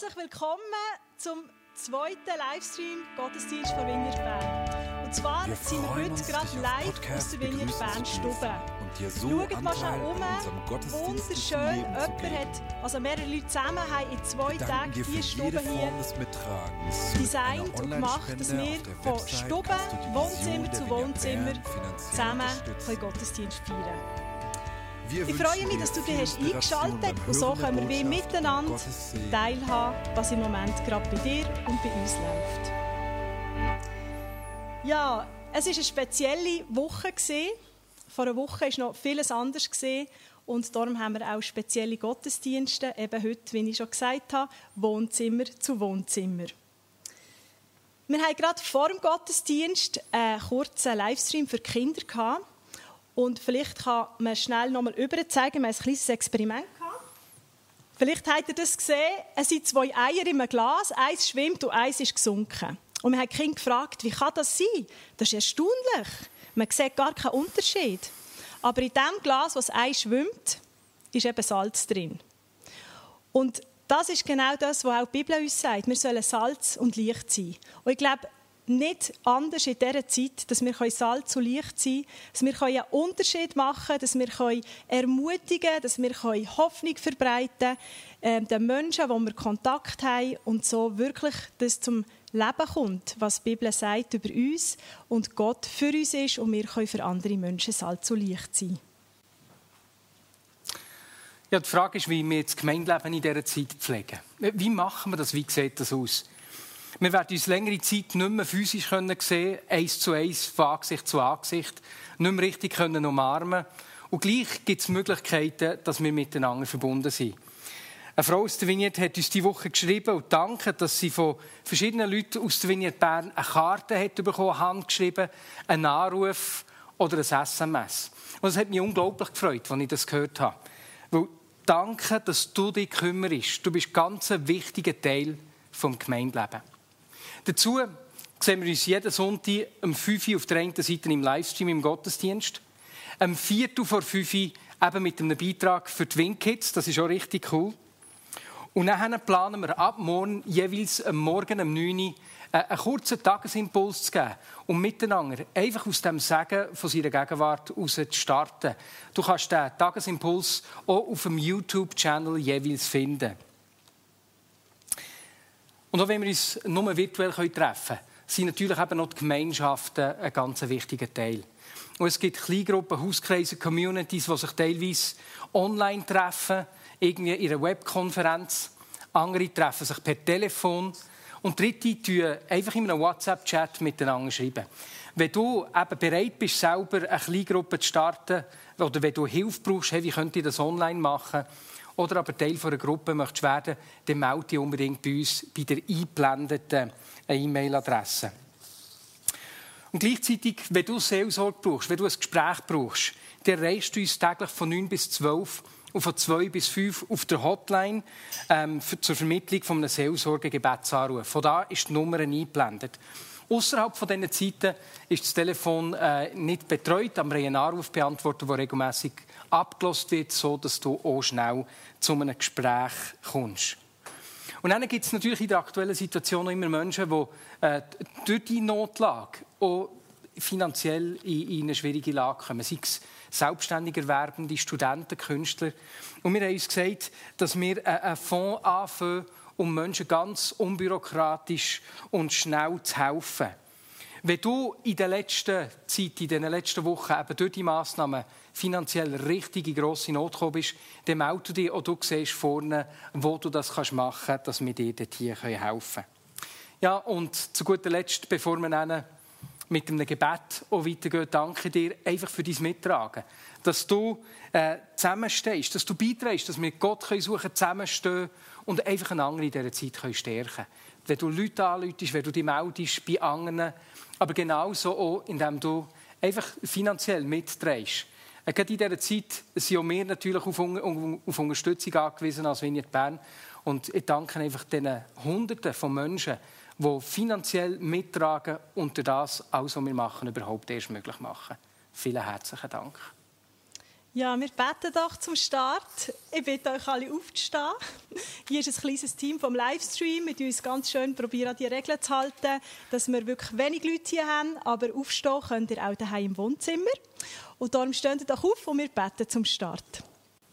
Herzlich willkommen zum zweiten Livestream Gottesdienst von Vineyard Bern. Und zwar Wir sind wir heute gerade live aus der Vineyard Bern Stube. So Schaut mal Anteil um. Wunderschön. Jemand hat, also mehrere Leute zusammen haben in zwei Tagen dir für die jede Stube hier designt und gemacht, dass wir von Stube, Wohnzimmer zu Wohnzimmer zusammen können Gottesdienst feiern Wir Ich freue mich, dass du dich hast eingeschaltet beim und so können wir miteinander teilhaben, was im Moment gerade bei dir und bei uns läuft. Ja, es war eine spezielle Woche. Vor einer Woche war noch vieles anders. Und darum haben wir auch spezielle Gottesdienste, eben heute, wie ich schon gesagt habe, Wohnzimmer zu Wohnzimmer. Wir haben gerade vor dem Gottesdienst einen kurzen Livestream für die Kinder gehabt. Und vielleicht kann man schnell nochmal überzeigen. Wir haben ein kleines Experiment gehabt. Vielleicht habt ihr das gesehen. Es sind zwei Eier in einem Glas. Eins schwimmt und eins ist gesunken. Und wir haben Kinder gefragt, wie kann das sein? Das ist erstaunlich. Man sieht gar keinen Unterschied. Aber in dem Glas, was Ei schwimmt, ist eben Salz drin. Und das ist genau das, was auch die Bibel uns sagt. Wir sollen Salz und Licht sein. Und ich glaube, nicht anders in dieser Zeit, dass wir Salz und Licht sein können, dass wir einen Unterschied machen können, dass wir ermutigen können, dass wir Hoffnung verbreiten können, äh, den Menschen, die wir Kontakt haben und so wirklich das zum Leben kommt, was die Bibel sagt über uns und Gott für uns ist und wir können für andere Menschen Salz und Licht sein. Ja, die Frage ist, wie wir das Gemeindeleben in dieser Zeit pflegen. Wie machen wir das? Wie sieht das aus? Wir werden uns längere Zeit nicht mehr physisch können sehen, eins zu eins, von Angesicht zu Angesicht, nicht mehr richtig können umarmen. Und gleich gibt es Möglichkeiten, dass wir miteinander verbunden sind. Eine Frau aus der Vignette hat uns diese Woche geschrieben und dankt, dass sie von verschiedenen Leuten aus der Vignette Bern eine Karte hat bekommen, handgeschrieben, einen Anruf oder ein SMS. Und es hat mich unglaublich gefreut, als ich das gehört habe. Weil danke, dass du dich kümmerst. Du bist ganz ein wichtiger Teil des Gemeindelebens. Dazu sehen wir uns jeden Sonntag um 5 Uhr auf der einen Seite im Livestream im Gottesdienst, um 4 Uhr vor 5 Uhr eben mit einem Beitrag für die Wingkids, das ist auch richtig cool. Und dann planen wir ab morgen jeweils am Morgen um 9 Uhr einen kurzen Tagesimpuls zu geben, um miteinander einfach aus dem Segen von seiner Gegenwart heraus zu starten. Du kannst den Tagesimpuls auch auf dem YouTube-Channel jeweils finden. Und auch wenn wir uns nur virtuell treffen können, sind natürlich eben noch die Gemeinschaften ein ganz wichtiger Teil. Und es gibt Kleingruppen, Hauskreise, Communities, die sich teilweise online treffen, irgendwie in einer Webkonferenz. Andere treffen sich per Telefon. Und Dritte tun einfach in einem WhatsApp-Chat miteinander schreiben. Wenn du eben bereit bist, selber eine Kleingruppe zu starten, oder wenn du Hilfe brauchst, hey, wie könnt ihr das online machen, oder aber Teil einer Gruppe möchtest werden, dann melde dich unbedingt bei uns bei der eingeblendeten E-Mail-Adresse. Und gleichzeitig, wenn du Seelsorge brauchst, wenn du ein Gespräch brauchst, dann erreichst du uns täglich von 9 bis 12 und von 2 bis 5 auf der Hotline ähm, zur Vermittlung von einem Seelsorge-Gebetsanruf. Von da ist die Nummer eingeblendet. Außerhalb von diesen Zeiten ist das Telefon äh, nicht betreut, aber wir haben einen Anrufbeantworter, der regelmäßig abgelost wird, so dass du auch schnell zu einem Gespräch kommst. Und dann gibt es natürlich in der aktuellen Situation immer Menschen, die äh, durch die Notlage auch finanziell in, in eine schwierige Lage kommen. Sei es selbstständig Erwerbende, Studenten, Künstler. Und wir haben uns gesagt, dass wir einen Fonds anfangen, um Menschen ganz unbürokratisch und schnell zu helfen. Wenn du in der letzten Zeit, in den letzten Wochen eben durch die Massnahmen finanziell richtig in grosse Not gekommen bist, dann melde dich und du siehst vorne, wo du das machen kannst, dass wir dir dort hier helfen können. Ja, und zu guter Letzt, bevor wir mit einem Gebet auch weitergehen, danke dir einfach für dein Mittragen. Dass du äh, zusammenstehst, dass du beiträgst, dass wir Gott können suchen zusammenstehen und einfach einen anderen in dieser Zeit können stärken können. Wenn du Leute anläutest, wenn du dich meldest bei anderen, aber genauso auch, indem du einfach finanziell mitträgst. Äh, Gerade in dieser Zeit sind auch wir natürlich auf, auf Unterstützung angewiesen als Vineyard Bern. Und ich danke einfach den Hunderten von Menschen, die finanziell mittragen und das alles, was wir machen, überhaupt erst möglich machen. Vielen herzlichen Dank. Ja, wir beten doch zum Start. Ich bitte euch alle aufzustehen. Hier ist ein kleines Team vom Livestream. Wir uns ganz schön probieren, die Regeln zu halten, dass wir wirklich wenig Leute hier haben. Aber aufstehen könnt ihr auch daheim im Wohnzimmer. Und darum stehen ihr doch auf und wir beten zum Start.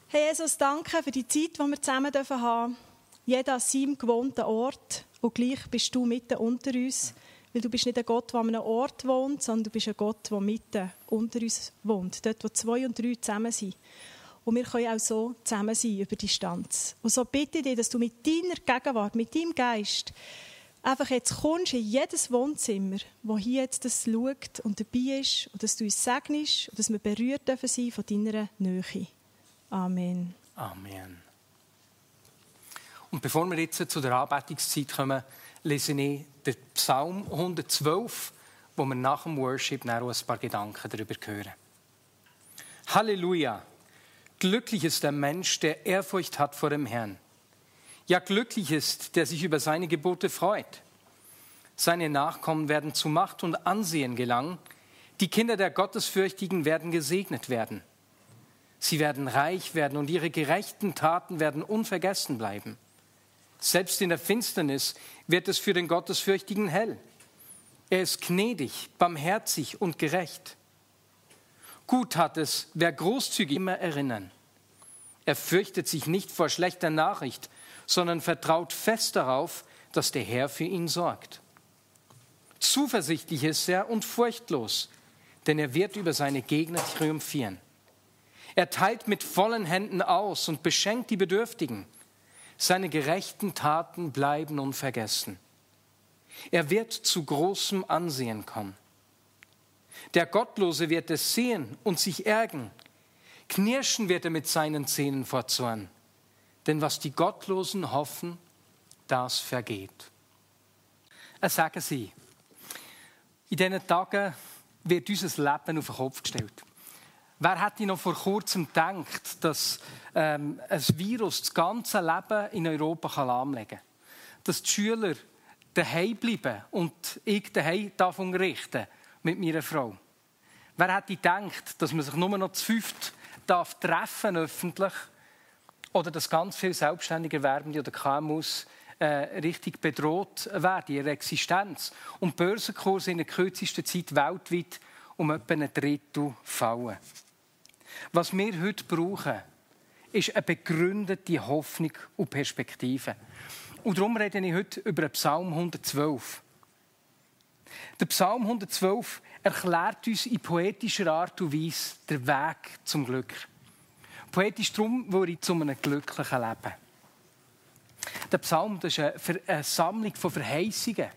Hey Jesus, danke für die Zeit, die wir zusammen haben dürfen. Jeder an seinem gewohnten Ort. Und gleich bist du mitten unter uns. Weil du bist nicht ein Gott, der an einem Ort wohnt, sondern du bist ein Gott, der mitten unter uns wohnt. Dort, wo zwei und drei zusammen sind. Und wir können auch so zusammen sein über Distanz. Und so bitte ich dich, dass du mit deiner Gegenwart, mit deinem Geist, einfach jetzt kommst in jedes Wohnzimmer, wo hier jetzt das schaut und dabei ist, und dass du uns segnest und dass wir berührt dürfen sein von deiner Nähe. Amen. Amen. Und bevor wir jetzt zu der Anbetungszeit kommen, lese ich den Psalm 112, wo wir nach dem Worship noch ein paar Gedanken darüber hören. Halleluja! Glücklich ist der Mensch, der Ehrfurcht hat vor dem Herrn. Ja, glücklich ist, der sich über seine Gebote freut. Seine Nachkommen werden zu Macht und Ansehen gelangen. Die Kinder der Gottesfürchtigen werden gesegnet werden. Sie werden reich werden und ihre gerechten Taten werden unvergessen bleiben. Selbst in der Finsternis wird es für den Gottesfürchtigen hell. Er ist gnädig, barmherzig und gerecht. Gut hat es, wer großzügig immer erinnern. Er fürchtet sich nicht vor schlechter Nachricht, sondern vertraut fest darauf, dass der Herr für ihn sorgt. Zuversichtlich ist er und furchtlos, denn er wird über seine Gegner triumphieren. Er teilt mit vollen Händen aus und beschenkt die Bedürftigen. Seine gerechten Taten bleiben unvergessen. Er wird zu großem Ansehen kommen. Der Gottlose wird es sehen und sich ärgern. Knirschen wird er mit seinen Zähnen vor Zorn. Denn was die Gottlosen hoffen, das vergeht. Er sagen Sie, in diesen Tagen wird unser Leben auf den Kopf gestellt. Wer hätte noch vor kurzem gedacht, dass ähm, ein Virus das ganze Leben in Europa kann lahmlegen kann? Dass die Schüler daheim bleiben und ich daheim darf unterrichten mit meiner Frau? Wer hätte gedacht, dass man sich nur noch zu fünft darf treffen öffentlich oder dass ganz viele selbstständige Werbende oder KMUs äh, richtig bedroht werden, ihre Existenz und Börsenkurse in der kürzesten Zeit weltweit um etwa ein Drittel fallen. Was wir heute brauchen, ist eine begründete Hoffnung und Perspektive. Und darum rede ich heute über Psalm 112. Der Psalm 112 erklärt uns in poetischer Art und Weise den Weg zum Glück. Poetisch darum, weil ich zu einem glücklichen Leben. Der Psalm das ist eine Sammlung von Verheißungen.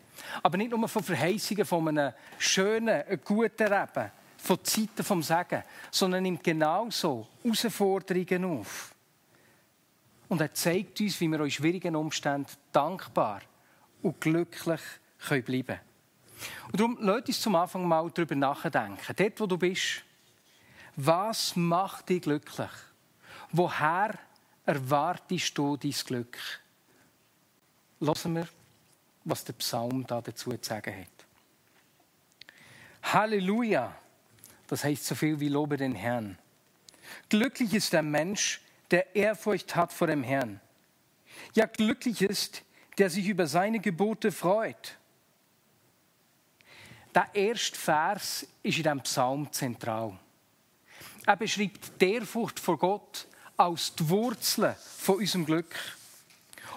Aber nicht nur von Verheißungen von einem schönen, guten Leben, von Zeiten vom Sagen, sondern nimmt genauso Herausforderungen auf. Und er zeigt uns, wie wir in schwierigen Umständen dankbar und glücklich können bleiben können. Und darum, lasst uns zum Anfang mal darüber nachdenken. Dort, wo du bist, was macht dich glücklich? Woher erwartest du dein Glück? Hören wir, was der Psalm dazu zu sagen hat. Halleluja! Das heißt so viel wie Lobe den Herrn. Glücklich ist der Mensch, der Ehrfurcht hat vor dem Herrn. Ja, glücklich ist, der sich über seine Gebote freut. Der erste Vers ist in diesem Psalm zentral. Er beschreibt die Ehrfurcht vor Gott als die Wurzel von unserem Glück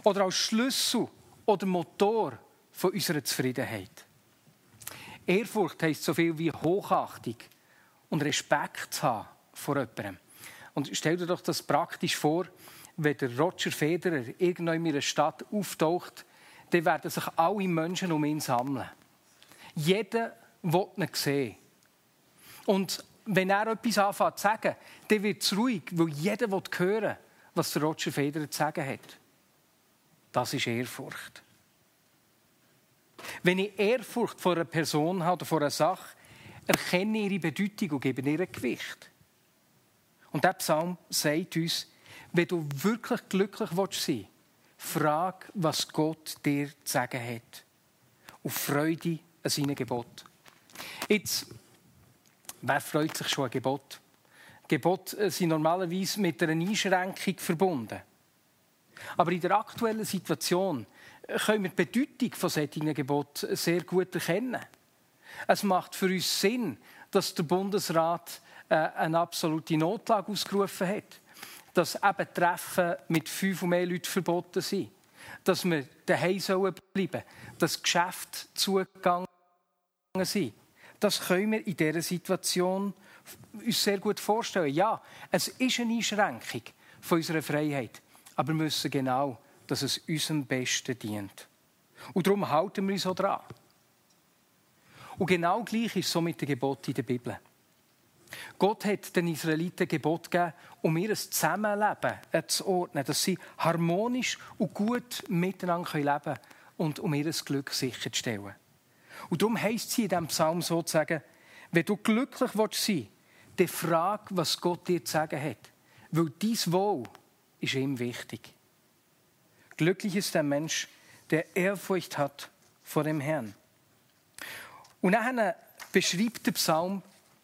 oder als Schlüssel oder Motor von unserer Zufriedenheit. Ehrfurcht heißt so viel wie Hochachtung, und Respekt zu haben vor jemandem. Und stell dir doch das praktisch vor, wenn der Roger Federer irgendwo in einer Stadt auftaucht, dann werden sich alle Menschen um ihn sammeln. Jeder will ihn sehen. Und wenn er etwas anfängt zu sagen, dann wird es ruhig, weil jeder will hören, was der Roger Federer zu sagen hat. Das ist Ehrfurcht. Wenn ich Ehrfurcht vor einer Person habe oder vor einer Sache, erkenne ihre Bedeutung und gebe ihr Gewicht. Und der Psalm sagt uns, wenn du wirklich glücklich sein willst, frag, was Gott dir zu sagen hat. Und Freude an seinem Gebot. Jetzt, wer freut sich schon an Gebot? Gebote sind normalerweise mit einer Einschränkung verbunden. Aber in der aktuellen Situation können wir die Bedeutung von solchen Geboten sehr gut erkennen. Es macht für uns Sinn, dass der Bundesrat äh, eine absolute Notlage ausgerufen hat. Dass eben Treffen mit fünf und mehr Leuten verboten sind. Dass wir daheim sollen bleiben Dass Geschäfte zugegangen sind. Das können wir in dieser Situation uns sehr gut vorstellen. Ja, es ist eine Einschränkung von unserer Freiheit. Aber wir müssen genau, dass es unserem Besten dient. Und darum halten wir uns so dran. Und genau gleich ist es so mit den Geboten in der Bibel. Gott hat den Israeliten Gebot gegeben, um ihr Zusammenleben zu ordnen, dass sie harmonisch und gut miteinander leben können und um ihr Glück sicherzustellen. Und darum heisst sie in diesem Psalm sozusagen, wenn du glücklich sein willst, dann frag, was Gott dir zu sagen hat. Weil dein Wohl ist ihm wichtig. Glücklich ist der Mensch, der Ehrfurcht hat vor dem Herrn. Und dann beschreibt der Psalm,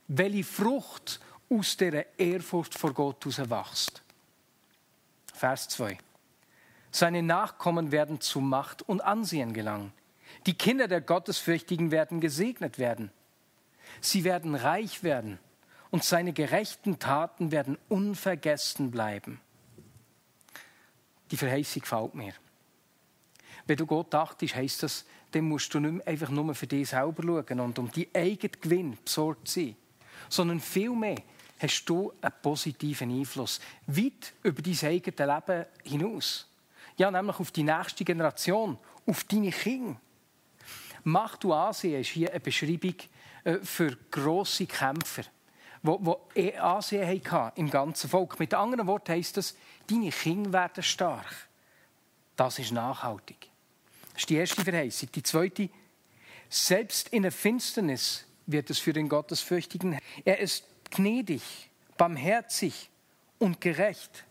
welche Frucht aus der Ehrfurcht vor Gott wächst. Vers 2. Seine Nachkommen werden zu Macht und Ansehen gelangen. Die Kinder der Gottesfürchtigen werden gesegnet werden. Sie werden reich werden und seine gerechten Taten werden unvergessen bleiben. Die Verheißung gefällt mir. Wenn du Gott achtest, heisst das, dann musst du nicht mehr einfach nur für dich selber schauen und um die eigenen Gewinn besorgt sein sondern vielmehr hast du einen positiven Einfluss, weit über dein eigenes Leben hinaus. Ja, nämlich auf die nächste Generation, auf deine Kinder. Macht du Ansehen ist hier eine Beschreibung äh, für grosse Kämpfer, die eh Ansehen hatten im ganzen Volk. Mit anderen Worten heisst das, deine Kinder werden stark. Das ist nachhaltig. Das ist die erste Verheißung. Die zweite, selbst in der Finsternis wird es für den Gottesfürchtigen. Er ist gnädig, barmherzig und gerecht.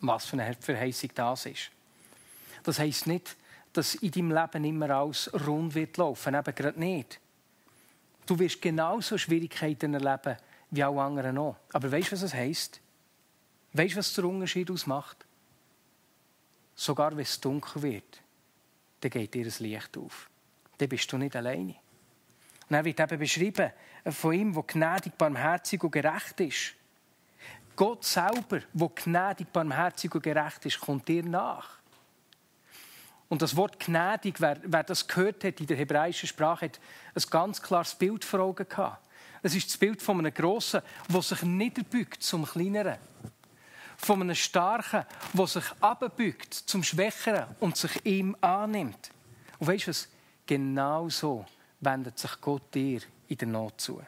Was für eine Verheißung das ist. Das heißt nicht, dass in deinem Leben immer alles rund wird laufen, eben gerade nicht. Du wirst genauso Schwierigkeiten erleben wie alle anderen auch. Aber weißt du, was es heißt? Weißt du, was der Unterschied ausmacht? Sogar wenn es dunkel wird, dann geht dir das Licht auf. Dann bist du nicht alleine. Und er wird eben beschrieben von ihm, der gnädig, barmherzig und gerecht ist. Gott selber, der gnädig, barmherzig und gerecht ist, kommt dir nach. Und das Wort gnädig, wer, wer das gehört hat in der hebräischen Sprache, hat ein ganz klares Bild vor Augen gehabt. Es ist das Bild von einem Grossen, der sich niederbückt zum Kleineren. Von einem Starken, der sich abbückt zum Schwächeren und sich ihm annimmt. Und weißt du was? Genau so wendet sich Gott dir in der Not zu.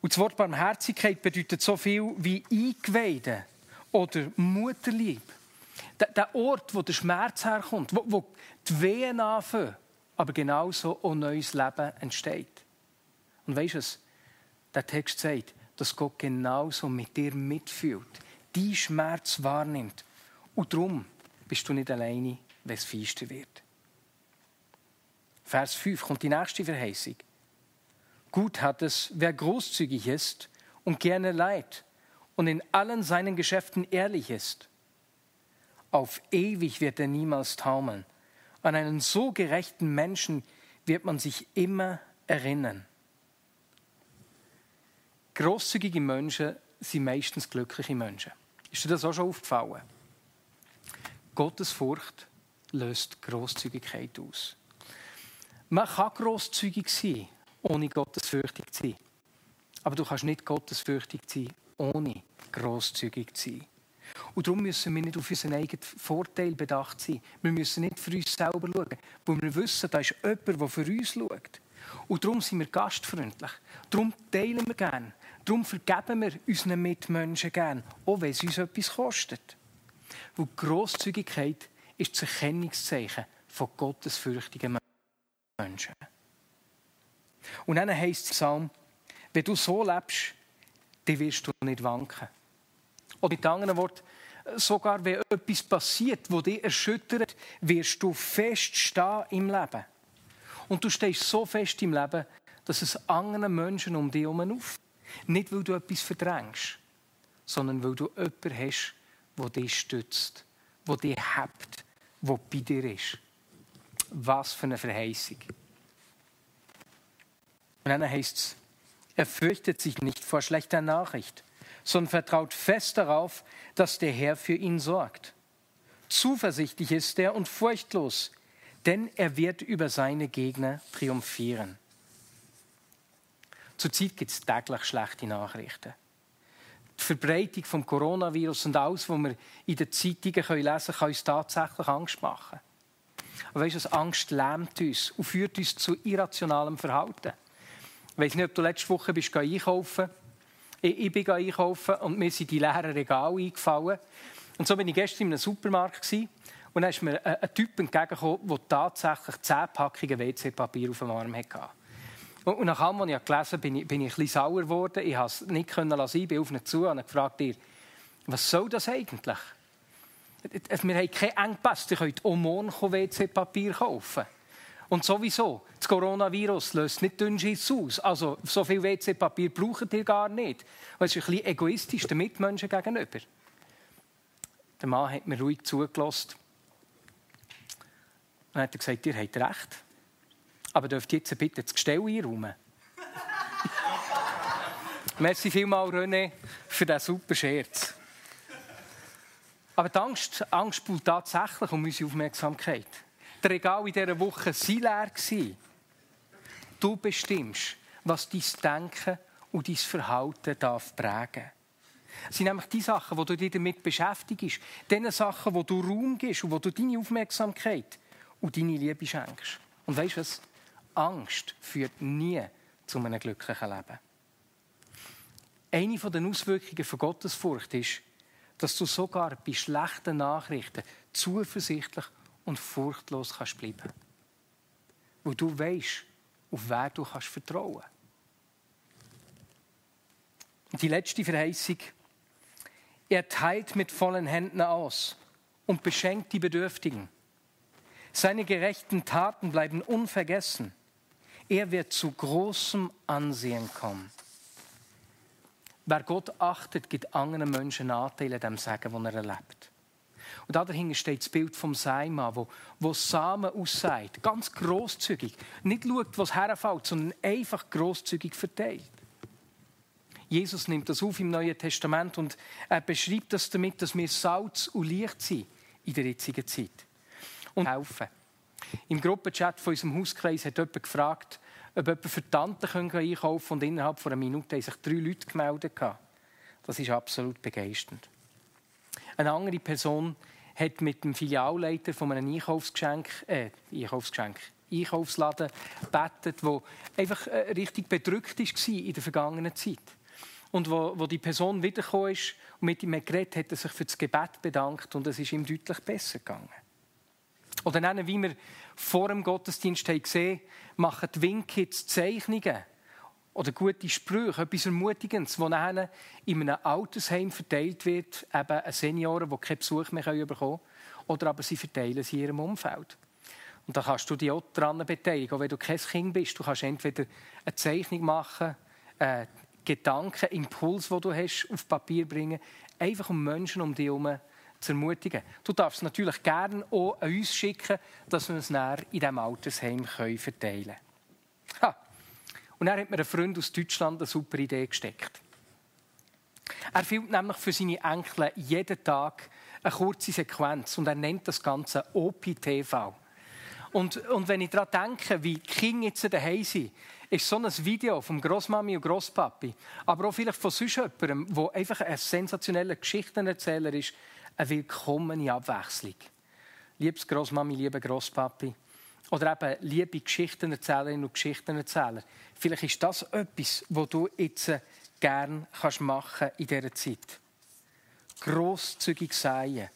Und das Wort Barmherzigkeit bedeutet so viel wie Eingeweide oder Mutterlieb. Der Ort, wo der Schmerz herkommt, wo, die Wehen anfangen, aber genauso ein neues Leben entsteht. Und weißt du? Der Text sagt, dass Gott genauso mit dir mitfühlt, die Schmerz wahrnimmt. Und darum bist du nicht alleine, wenn es feister wird. Vers 5 kommt die nächste Verheißung. Gut hat es, wer großzügig ist und gerne leid und in allen seinen Geschäften ehrlich ist. Auf ewig wird er niemals taumeln. An einen so gerechten Menschen wird man sich immer erinnern. Großzügige Menschen sind meistens glückliche Menschen. Ist dir das auch schon aufgefallen? Gottes Furcht löst Großzügigkeit aus. Man kann grosszügig sein, ohne gottesfürchtig zu sein. Aber du kannst nicht gottesfürchtig sein, ohne grosszügig zu sein. Und darum müssen wir nicht auf unseren eigenen Vorteil bedacht sein. Wir müssen nicht für uns selber schauen, weil wir wissen, da ist jemand, der für uns schaut. Und darum sind wir gastfreundlich. Darum teilen wir gerne. Darum vergeben wir unseren Mitmenschen gerne, auch wenn es uns etwas kostet. Weil Grosszügigkeit ist das Erkennungszeichen von gottesfürchtigen Menschen. Und dann heisst es Psalm, wenn du so lebst, dann wirst du nicht wanken. Oder mit anderen Worten, sogar wenn etwas passiert, das dich erschüttert, wirst du fest stehen im Leben. Und du stehst so fest im Leben, dass es anderen Menschen um dich herum Nicht, weil du etwas verdrängst, sondern weil du jemanden hast, der dich stützt, der dich hebt, der bei dir ist. Was für eine Verheißung. Und dann heißt es, er fürchtet sich nicht vor schlechter Nachricht, sondern vertraut fest darauf, dass der Herr für ihn sorgt. Zuversichtlich ist er und furchtlos, denn er wird über seine Gegner triumphieren. Zurzeit gibt es täglich schlechte Nachrichten. Die Verbreitung des Coronavirus und alles, was wir in den Zeitungen lesen können, kann uns tatsächlich Angst machen. Aber weißt du, Angst lähmt uns und führt uns zu irrationalem Verhalten. Ich weiß nicht, ob du letzte Woche bist einkaufen ich, ich bin einkaufen und mir sind die leeren Regale eingefallen. Und so bin ich gestern in einem Supermarkt und dann ist mir ein, ein Typ entgegengekommen, der tatsächlich zehn Packungen WC-Papier auf dem Arm hatte. Und nach allem, was ich gelesen habe, bin ich, bin ich ein bisschen sauer geworden. Ich konnte es nicht lassen, ich bin auf ihn zu und gefragt, was soll das eigentlich? Wir haben keinen Engpass, ihr könnt auch morgen WC-Papier kaufen. Und sowieso, das Coronavirus löst nicht Dünnschiss aus. Also, so viel WC-Papier braucht ihr gar nicht. Es ist ein bisschen egoistisch den Mitmenschen gegenüber. Der Mann hat mir ruhig zugelassen. Und hat er gesagt, ihr habt recht. Aber dürft jetzt bitte das Gestell einräumen? Merci vielmals, René, für diesen super Scherz. Aber die Angst, Angst spielt tatsächlich um unsere Aufmerksamkeit. Die Regale in dieser Woche waren leer. Du bestimmst, was dein Denken und dein Verhalten darf prägen Das sind nämlich die Sachen, wo du dich damit beschäftigst. Die Sachen, wo du Raum gibst und wo du deine Aufmerksamkeit und deine Liebe schenkst. Und weißt du was? Angst führt nie zu einem glücklichen Leben. Eine der Auswirkungen von Gottesfurcht ist, dass du sogar bei schlechten Nachrichten zuversichtlich und furchtlos kannst bleiben. Wo du weißt, auf wer du kannst vertrauen. Die letzte Verheißung. Er teilt mit vollen Händen aus und beschenkt die Bedürftigen. Seine gerechten Taten bleiben unvergessen. Er wird zu großem Ansehen kommen. Wer Gott achtet, gibt anderen Menschen Anteile dem Sagen, wo er erlebt. Und dahinter steht das Bild vom Seimann, wo, wo Samen aussagt, ganz großzügig, nicht schaut, was herfällt, sondern einfach großzügig verteilt. Jesus nimmt das auf im Neuen Testament und er beschreibt das damit, dass wir Salz und Licht sind in der jetzigen Zeit. Und helfen. Im Gruppenchat von unserem Hauskreis hat jemand gefragt, ob jemand für Tanten einkaufen können und innerhalb von einer Minute haben sich drei Leute gemeldet. Das ist absolut begeisternd. Eine andere Person hat mit dem Filialleiter von einem Einkaufsgeschenk, äh, Einkaufsgeschenk, Einkaufsladen bettet, der einfach äh, richtig bedrückt war in der vergangenen Zeit. Und wo, wo die Person wiedergekommen ist und mit ihm geredet hat, er sich für das Gebet bedankt und es ist ihm deutlich besser gegangen. Oder dann, wie wir vor dem Gottesdienst haben gesehen machen die Winkids Zeichnungen oder gute Sprüche, etwas Ermutigendes, das nachher in einem Altersheim verteilt wird, eben an Senioren, die keinen Besuch mehr bekommen können, oder aber sie verteilen sie in ihrem Umfeld. Und da kannst du dich auch daran beteiligen, auch wenn du kein Kind bist. Du kannst entweder eine Zeichnung machen, einen Gedanken, Impuls, den du hast, auf Papier bringen, einfach um Menschen um dich herum zu ermutigen. Du darfst es natürlich gerne auch an uns schicken, dass wir es näher in diesem Altersheim verteilen können. Ha. Und dann hat mir ein Freund aus Deutschland eine super Idee gesteckt. Er filmt nämlich für seine Enkel jeden Tag eine kurze Sequenz und er nennt das Ganze OPTV. Und, und wenn ich daran denke, wie die Kinder jetzt daheim sind, ist so ein Video vom Großmami und Großpapi, aber auch vielleicht von sonst jemandem, der einfach ein sensationeller Geschichtenerzähler ist, eine willkommene Abwechslung. Liebes Großmami, lieber Großpapi, oder eben liebe Geschichtenerzählerinnen und Geschichtenerzähler, vielleicht ist das etwas, was du jetzt gerne machen in dieser Zeit. Grosszügig sein,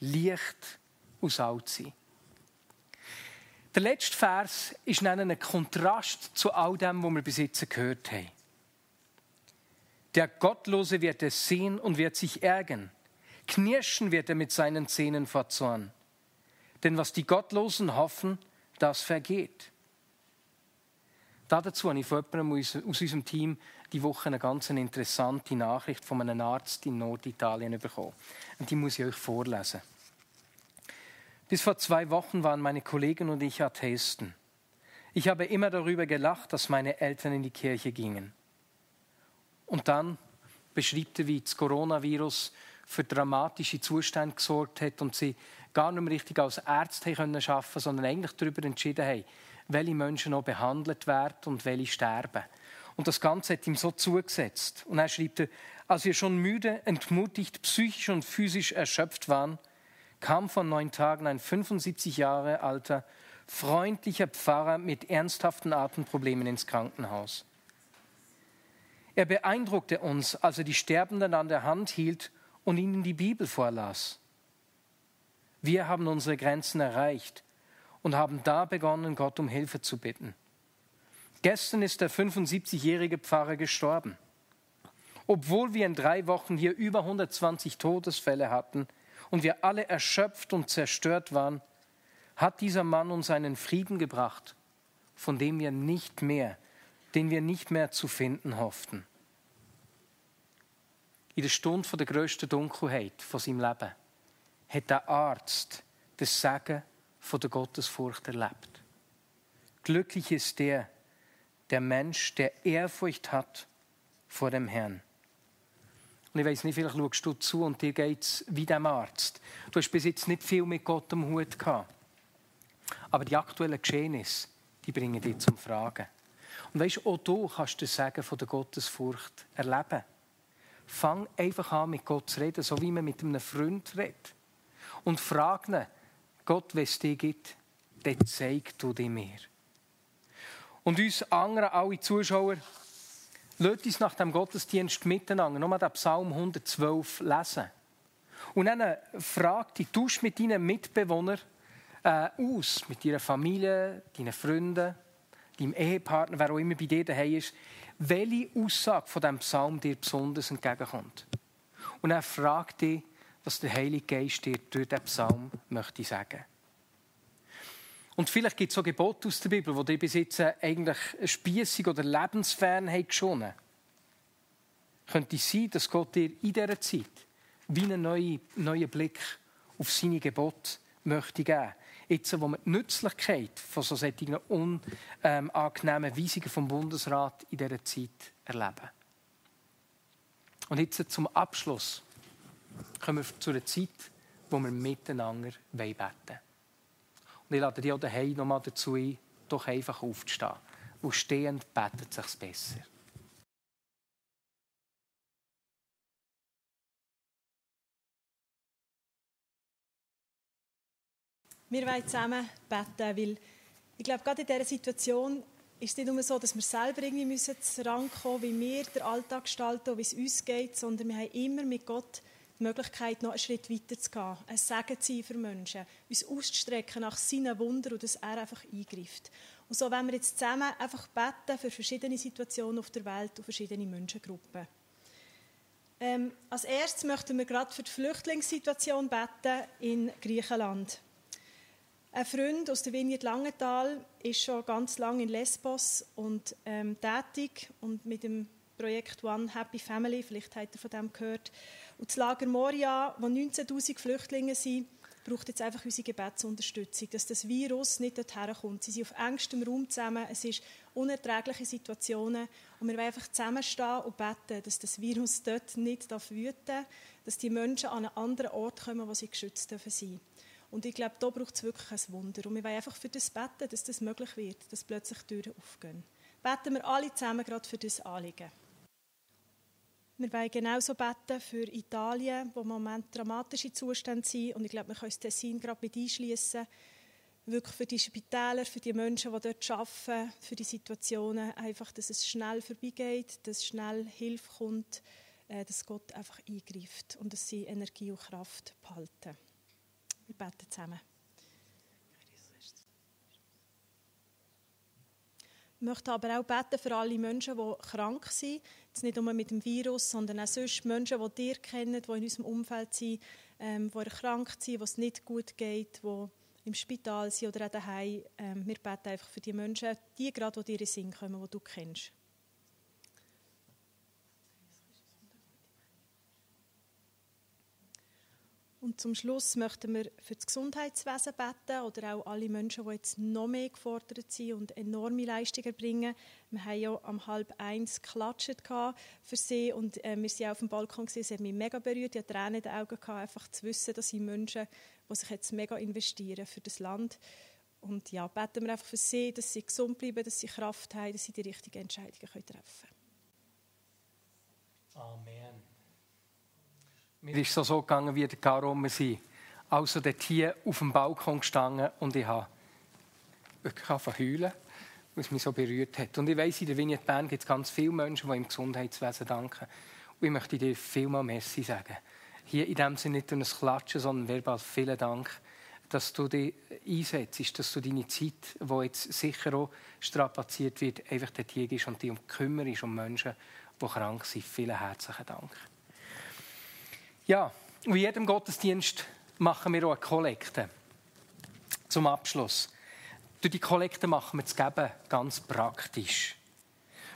Licht und Salz sein. Der letzte Vers ist ein Kontrast zu all dem, was wir bis jetzt gehört haben. Der Gottlose wird es sehen und wird sich ärgern. Knirschen wird er mit seinen Zähnen vor Zorn. Denn was die Gottlosen hoffen, das vergeht. Dazu habe ich von jemandem aus unserem Team die Woche eine ganz interessante Nachricht von einem Arzt in Norditalien bekommen. Und die muss ich euch vorlesen. Bis vor zwei Wochen waren meine Kollegen und ich Atheisten. Ich habe immer darüber gelacht, dass meine Eltern in die Kirche gingen. Und dann beschrieb er, wie das Coronavirus für dramatische Zustände gesorgt hat und sie gar nicht mehr richtig als Ärzte arbeiten können, sondern eigentlich darüber entschieden haben, welche Menschen noch behandelt werden und welche sterben. Und das Ganze hat ihm so zugesetzt. Und er schrieb, als wir schon müde, entmutigt, psychisch und physisch erschöpft waren, kam vor neun Tagen ein 75 Jahre alter, freundlicher Pfarrer mit ernsthaften Atemproblemen ins Krankenhaus. Er beeindruckte uns, als er die Sterbenden an der Hand hielt und ihnen die Bibel vorlas. Wir haben unsere Grenzen erreicht und haben da begonnen, Gott um Hilfe zu bitten. Gestern ist der 75-jährige Pfarrer gestorben. Obwohl wir in drei Wochen hier über 120 Todesfälle hatten und wir alle erschöpft und zerstört waren, hat dieser Mann uns einen Frieden gebracht, von dem wir nicht mehr, den wir nicht mehr zu finden hofften. In der Stunde der grössten Dunkelheit von seinem Leben hat der Arzt das Sagen von der Gottesfurcht erlebt. Glücklich ist der, der Mensch, der Ehrfurcht hat vor dem Herrn. Und ich weiß nicht, vielleicht schaust du zu und dir geht es wie dem Arzt. Du hast bis jetzt nicht viel mit Gott am Hut gehabt. Aber die aktuellen Geschehnisse, die bringen dich zum Fragen. Und weißt auch du kannst das Sagen von der Gottesfurcht erleben. Fang einfach an, mit Gott zu reden, so wie man mit einem Freund redet. Und frag ihn, Gott, wenn es dich gibt, dann zeig du dir mir. Und uns anderen, alle Zuschauer, lasst uns nach dem Gottesdienst miteinander nochmal den Psalm 112 lesen. Und dann frag dich, tausch mit deinen Mitbewohnern äh, aus, mit deiner Familie, deinen Freunden, deinem Ehepartner, wer auch immer bei dir daheim ist, welche Aussage von diesem Psalm dir besonders entgegenkommt. Und er fragt dich, was der Heilige Geist dir durch diesen Psalm möchte sagen. Und vielleicht gibt es auch Gebote aus der Bibel, die dir bis jetzt eigentlich spießig oder lebensfern haben geschonen. Könnte es sein, dass Gott dir in dieser Zeit wie einen neuen, neuen Blick auf seine Gebote möchte geben. Jetzt, wo wir die Nützlichkeit von so solchen unangenehmen Weisungen vom Bundesrat in dieser Zeit erleben. Und jetzt zum Abschluss kommen wir zu einer Zeit, wo wir miteinander beten wollen. Und ich lade dich auch daheim nochmal dazu ein, doch einfach aufzustehen. Wo stehend betet es sich besser. Wir wollen zusammen beten, weil ich glaube, gerade in dieser Situation ist es nicht nur so, dass wir selber irgendwie müssen rankommen wie wir den Alltag gestalten wie es uns geht, sondern wir haben immer mit Gott die Möglichkeit, noch einen Schritt weiter zu gehen, ein Segen zu sein für Menschen, uns auszustrecken nach seinen Wundern und dass er einfach eingreift. Und so wollen wir jetzt zusammen einfach beten für verschiedene Situationen auf der Welt und verschiedene Menschengruppen. Ähm, als erstes möchten wir gerade für die Flüchtlingssituation beten in Griechenland. Ein Freund aus der Vineyard Langenthal ist schon ganz lange in Lesbos und ähm, tätig und mit dem Projekt One Happy Family, vielleicht habt ihr von dem gehört. Und das Lager Moria, wo 19'000 Flüchtlinge sind, braucht jetzt einfach unsere Gebetsunterstützung, dass das Virus nicht dorthin kommt. Sie sind auf engstem Raum zusammen, es ist unerträgliche Situationen und wir wollen einfach zusammenstehen und beten, dass das Virus dort nicht wüten darf, dass die Menschen an einen anderen Ort kommen, wo sie geschützt dürfen sein und ich glaube, da braucht es wirklich ein Wunder. Und wir wollen einfach für das beten, dass das möglich wird, dass plötzlich Türen aufgehen. Beten wir alle zusammen gerade für das Anliegen. Wir wollen genauso beten für Italien, wo im Moment dramatische Zustände sind. Und ich glaube, wir können das Tessin gerade mit einschließen. Wirklich für die Spitäler, für die Menschen, die dort arbeiten, für die Situationen. Einfach, dass es schnell vorbeigeht, dass schnell Hilfe kommt, äh, dass Gott einfach eingreift und dass sie Energie und Kraft behalten. Wir beten zusammen. Ich möchte aber auch beten für alle Menschen, die krank sind. Jetzt nicht nur mit dem Virus, sondern auch sonst Menschen, die dir kennen, die in unserem Umfeld sind, ähm, die erkrankt sind, die es nicht gut geht, die im Spital sind oder auch daheim. Ähm, wir beten einfach für die Menschen, die gerade, die dir in den Sinn kommen, die du kennst. Und zum Schluss möchten wir für das Gesundheitswesen beten oder auch alle Menschen, die jetzt noch mehr gefordert sind und enorme Leistungen bringen. Wir haben ja am halb eins geklatscht für sie und äh, wir sind auf dem Balkon gesehen. Es hat mich mega berührt. Ich hatte Tränen in den Augen gehabt, einfach zu wissen, dass sie Menschen, die sich jetzt mega investieren für das Land. Und ja, beten wir einfach für sie, dass sie gesund bleiben, dass sie Kraft haben, dass sie die richtigen Entscheidungen treffen können. Mir ist es so gegangen, wie der Caro sind. Also dort hier auf dem Balkon gestanden und ich habe wirklich heulen, weil es mich so berührt hat. Und ich weiss, in der Vignette Bern gibt es ganz viele Menschen, die im Gesundheitswesen danken. Und ich möchte dir vielmal Merci sagen. Hier in dem Sinne nicht nur ein Klatschen, sondern verbal vielen Dank, dass du dich einsetzt, dass du deine Zeit, die jetzt sicher auch strapaziert wird, einfach dort hier und dich um kümmerst, um Menschen, die krank sind. Vielen herzlichen Dank. Ja, in jedem Gottesdienst machen wir auch eine Kollekte. Zum Abschluss. Durch die Kollekte machen wir das Geben ganz praktisch.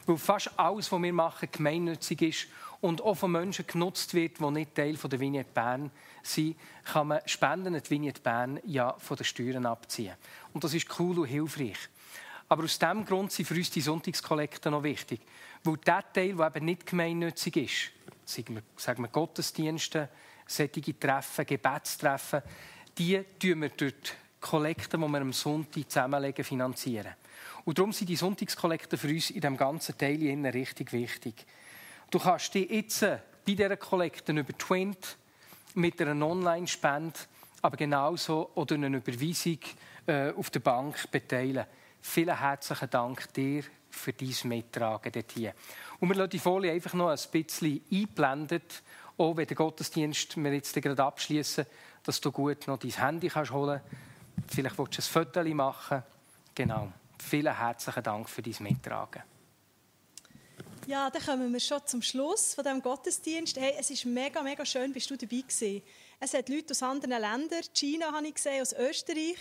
Weil fast alles, was wir machen, gemeinnützig ist und auch von Menschen genutzt wird, die nicht Teil der Vignette Bern sind, kann man Spenden an die Vignette Bern ja von den Steuern abziehen. Und das ist cool und hilfreich. Aber aus diesem Grund sind für uns die Sonntagskollekte noch wichtig. Weil der Teil, der eben nicht gemeinnützig ist, sagen wir, Gottesdienste, solche Treffen, Gebetstreffen, die tun wir durch die Kollekten, die wir am Sonntag zusammenlegen, finanzieren. Und darum sind die Sonntagskollekten für uns in diesem ganzen Teil richtig wichtig. Du kannst dich jetzt bei dieser Kollekte über Twint mit einer Online-Spende, aber genauso oder eine Überweisung äh, auf der Bank beteiligen. Vielen herzlichen Dank dir für dein Mittragen dort hier. Und wir lassen die Folie einfach noch ein bisschen einblendet, auch wenn der Gottesdienst wir jetzt gerade abschließen, dass du gut noch dein Handy kannst holen kannst. Vielleicht willst du ein Foto machen. Genau. Vielen herzlichen Dank für dein Mittragen. Ja, dann kommen wir schon zum Schluss von diesem Gottesdienst. Hey, es ist mega, mega schön, bist du dabei gewesen. Es hat Leute aus anderen Ländern, China habe ich gesehen, aus Österreich.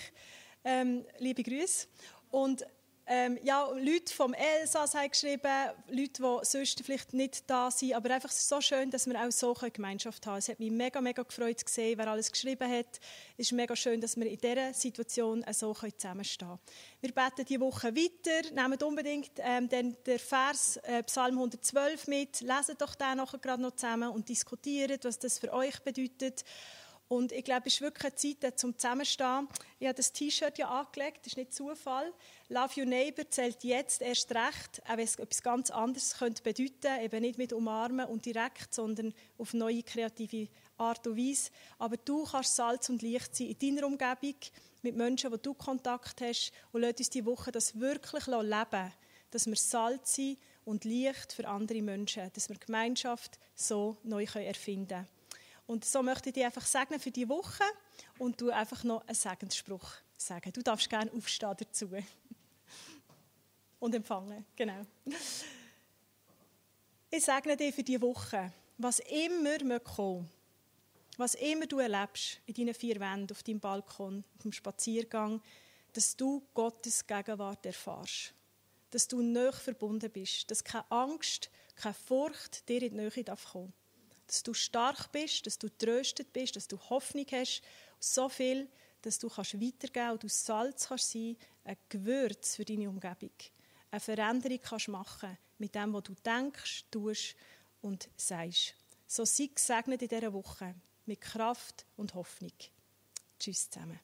Ähm, liebe Grüße. Und ähm, ja, Leute vom Elsass haben geschrieben, Leute, die sonst vielleicht nicht da sind, aber einfach so schön, dass wir auch so eine Gemeinschaft haben. Es hat mich mega, mega gefreut zu sehen, wer alles geschrieben hat. Es ist mega schön, dass wir in dieser Situation so zusammenstehen können. Wir beten diese Woche weiter, nehmen unbedingt ähm, den, den Vers äh, Psalm 112 mit, lesen doch den nachher gerade noch zusammen und diskutieren, was das für euch bedeutet. Und ich glaube, es ist wirklich eine Zeit zum Zusammenstehen. Ich habe das T-Shirt ja angelegt, das ist nicht Zufall. Love Your Neighbor zählt jetzt erst recht, auch wenn es etwas ganz anderes könnte bedeuten eben nicht mit umarmen und direkt, sondern auf neue kreative Art und Weise. Aber du kannst Salz und Licht sein in deiner Umgebung, mit Menschen, wo du Kontakt hast und lass uns diese Woche das wirklich leben dass wir Salz sind und Licht für andere Menschen, dass wir Gemeinschaft so neu erfinden können. Und so möchte ich dich einfach segnen für die Woche und du einfach noch einen Segensspruch sagen. Du darfst gerne aufstehen dazu. Und empfangen, genau. Ich segne dir für die Woche, was immer kommen was immer du erlebst in deinen vier Wänden, auf deinem Balkon, auf dem Spaziergang, dass du Gottes Gegenwart erfährst. Dass du näher verbunden bist, dass keine Angst, keine Furcht dir in die Nähe kommen darf dass du stark bist, dass du tröstet bist, dass du Hoffnung hast, so viel, dass du kannst weitergeben und du Salz kannst sein, ein Gewürz für deine Umgebung, eine Veränderung kannst machen mit dem, was du denkst, tust und sagst. So sei gesegnet in dieser Woche mit Kraft und Hoffnung. Tschüss zusammen.